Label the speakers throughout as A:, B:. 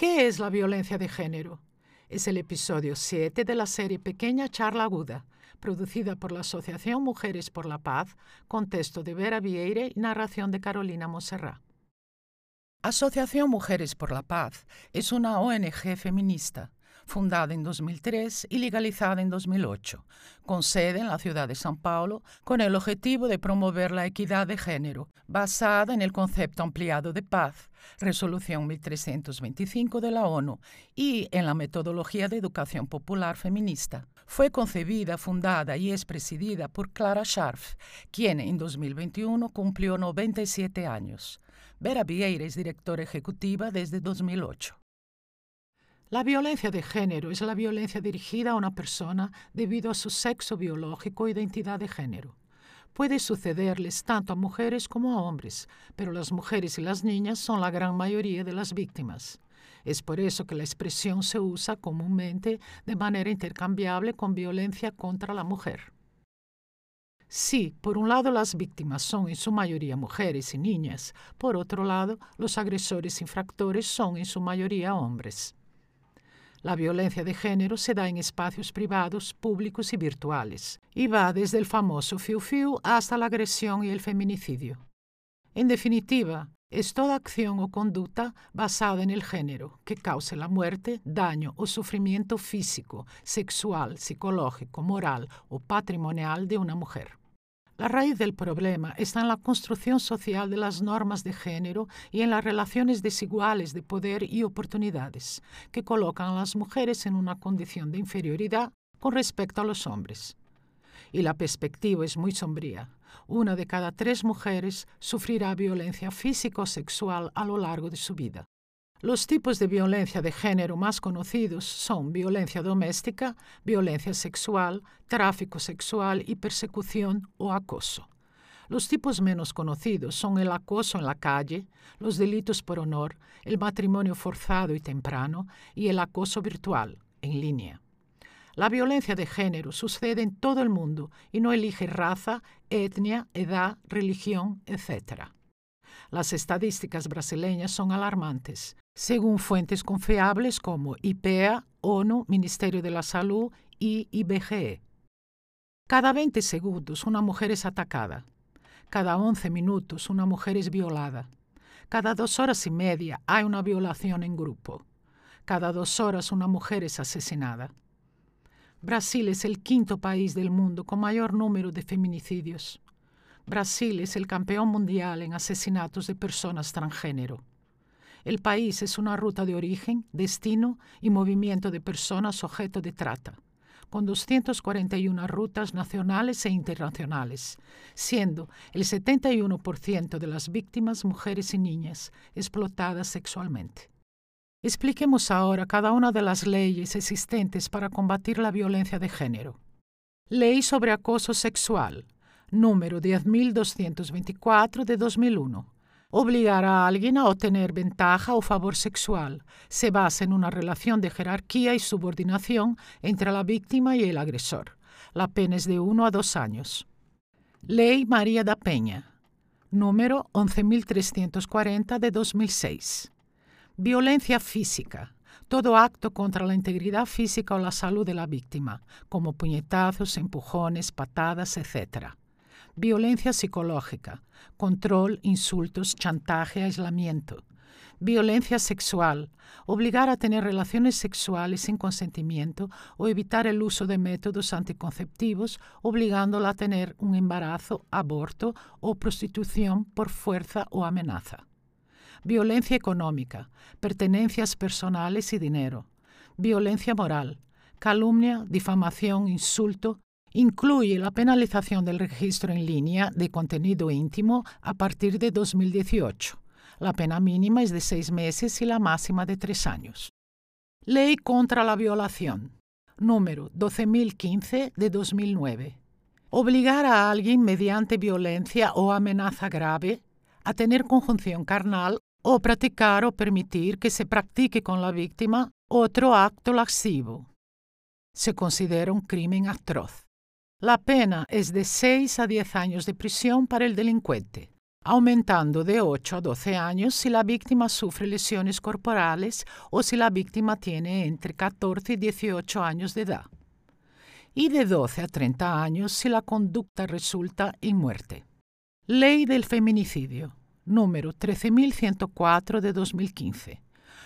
A: ¿Qué es la violencia de género? Es el episodio 7 de la serie Pequeña Charla Aguda, producida por la Asociación Mujeres por la Paz, con texto de Vera Vieire y narración de Carolina Monserrat. Asociación Mujeres por la Paz es una ONG feminista fundada en 2003 y legalizada en 2008, con sede en la ciudad de São Paulo, con el objetivo de promover la equidad de género, basada en el concepto ampliado de paz, Resolución 1325 de la ONU, y en la metodología de educación popular feminista. Fue concebida, fundada y es presidida por Clara Scharf, quien en 2021 cumplió 97 años. Vera Vieira es directora ejecutiva desde 2008. La violencia de género es la violencia dirigida a una persona debido a su sexo biológico o identidad de género. Puede sucederles tanto a mujeres como a hombres, pero las mujeres y las niñas son la gran mayoría de las víctimas. Es por eso que la expresión se usa comúnmente de manera intercambiable con violencia contra la mujer. Si, por un lado, las víctimas son en su mayoría mujeres y niñas, por otro lado, los agresores infractores son en su mayoría hombres. La violencia de género se da en espacios privados, públicos y virtuales, y va desde el famoso fiu-fiu hasta la agresión y el feminicidio. En definitiva, es toda acción o conducta basada en el género que cause la muerte, daño o sufrimiento físico, sexual, psicológico, moral o patrimonial de una mujer. La raíz del problema está en la construcción social de las normas de género y en las relaciones desiguales de poder y oportunidades, que colocan a las mujeres en una condición de inferioridad con respecto a los hombres. Y la perspectiva es muy sombría. Una de cada tres mujeres sufrirá violencia física o sexual a lo largo de su vida. Los tipos de violencia de género más conocidos son violencia doméstica, violencia sexual, tráfico sexual y persecución o acoso. Los tipos menos conocidos son el acoso en la calle, los delitos por honor, el matrimonio forzado y temprano y el acoso virtual, en línea. La violencia de género sucede en todo el mundo y no elige raza, etnia, edad, religión, etc. Las estadísticas brasileñas son alarmantes según fuentes confiables como IPEA, ONU, Ministerio de la Salud y IBGE. Cada 20 segundos una mujer es atacada. Cada 11 minutos una mujer es violada. Cada dos horas y media hay una violación en grupo. Cada dos horas una mujer es asesinada. Brasil es el quinto país del mundo con mayor número de feminicidios. Brasil es el campeón mundial en asesinatos de personas transgénero. El país es una ruta de origen, destino y movimiento de personas objeto de trata, con 241 rutas nacionales e internacionales, siendo el 71% de las víctimas mujeres y niñas explotadas sexualmente. Expliquemos ahora cada una de las leyes existentes para combatir la violencia de género. Ley sobre acoso sexual, número 10.224 de 2001 Obligar a alguien a obtener ventaja o favor sexual se basa en una relación de jerarquía y subordinación entre la víctima y el agresor. La pena es de uno a dos años. Ley María da Peña, número 11.340 de 2006. Violencia física. Todo acto contra la integridad física o la salud de la víctima, como puñetazos, empujones, patadas, etc violencia psicológica, control, insultos, chantaje, aislamiento, violencia sexual, obligar a tener relaciones sexuales sin consentimiento o evitar el uso de métodos anticonceptivos, obligándola a tener un embarazo, aborto o prostitución por fuerza o amenaza. Violencia económica, pertenencias personales y dinero. Violencia moral, calumnia, difamación, insulto, Incluye la penalización del registro en línea de contenido íntimo a partir de 2018. La pena mínima es de seis meses y la máxima de tres años. Ley contra la violación, número 12.015 de 2009. Obligar a alguien mediante violencia o amenaza grave a tener conjunción carnal o practicar o permitir que se practique con la víctima otro acto lascivo. Se considera un crimen atroz. La pena es de 6 a 10 años de prisión para el delincuente. aumentando de 8 a 12 años si la víctima sufre lesiones corporales o si la víctima tiene entre 14 y 18 años de edad, y de 12 a 30 años si la conducta resulta en muerte. Ley del feminicidio, número 13104 de 2015,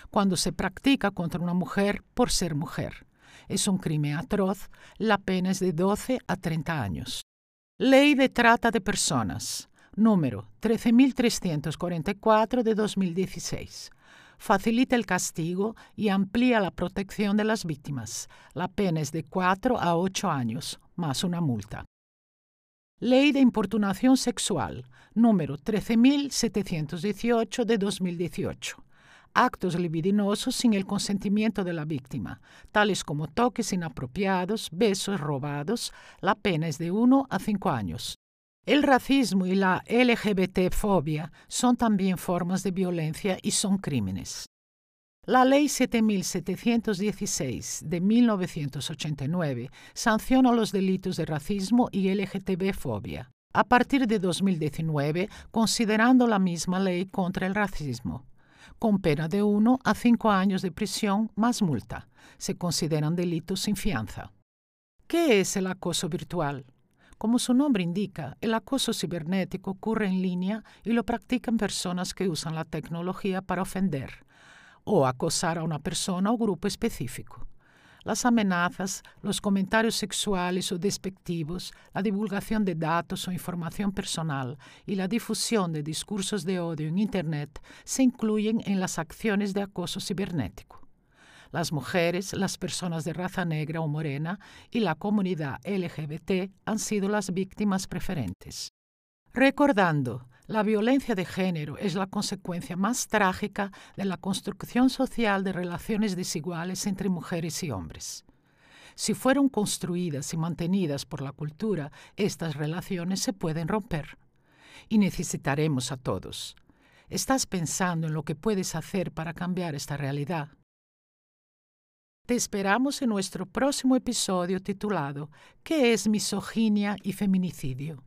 A: cuando se practica contra una mujer por ser mujer. Es un crimen atroz, la pena es de 12 a 30 años. Ley de trata de personas, número 13.344 de 2016. Facilita el castigo y amplía la protección de las víctimas. La pena es de 4 a 8 años, más una multa. Ley de importunación sexual, número 13.718 de 2018. Actos libidinosos sin el consentimiento de la víctima, tales como toques inapropiados, besos robados. La pena es de 1 a 5 años. El racismo y la LGBT-fobia son también formas de violencia y son crímenes. La Ley 7716 de 1989 sanciona los delitos de racismo y LGTB-fobia. A partir de 2019, considerando la misma ley contra el racismo, con pena de 1 a 5 años de prisión más multa, se consideran delitos sin fianza. ¿Qué es el acoso virtual? Como su nombre indica, el acoso cibernético ocurre en línea y lo practican personas que usan la tecnología para ofender o acosar a una persona o grupo específico. Las amenazas, los comentarios sexuales o despectivos, la divulgación de datos o información personal y la difusión de discursos de odio en Internet se incluyen en las acciones de acoso cibernético. Las mujeres, las personas de raza negra o morena y la comunidad LGBT han sido las víctimas preferentes. Recordando, la violencia de género es la consecuencia más trágica de la construcción social de relaciones desiguales entre mujeres y hombres. Si fueron construidas y mantenidas por la cultura, estas relaciones se pueden romper. Y necesitaremos a todos. ¿Estás pensando en lo que puedes hacer para cambiar esta realidad? Te esperamos en nuestro próximo episodio titulado ¿Qué es misoginia y feminicidio?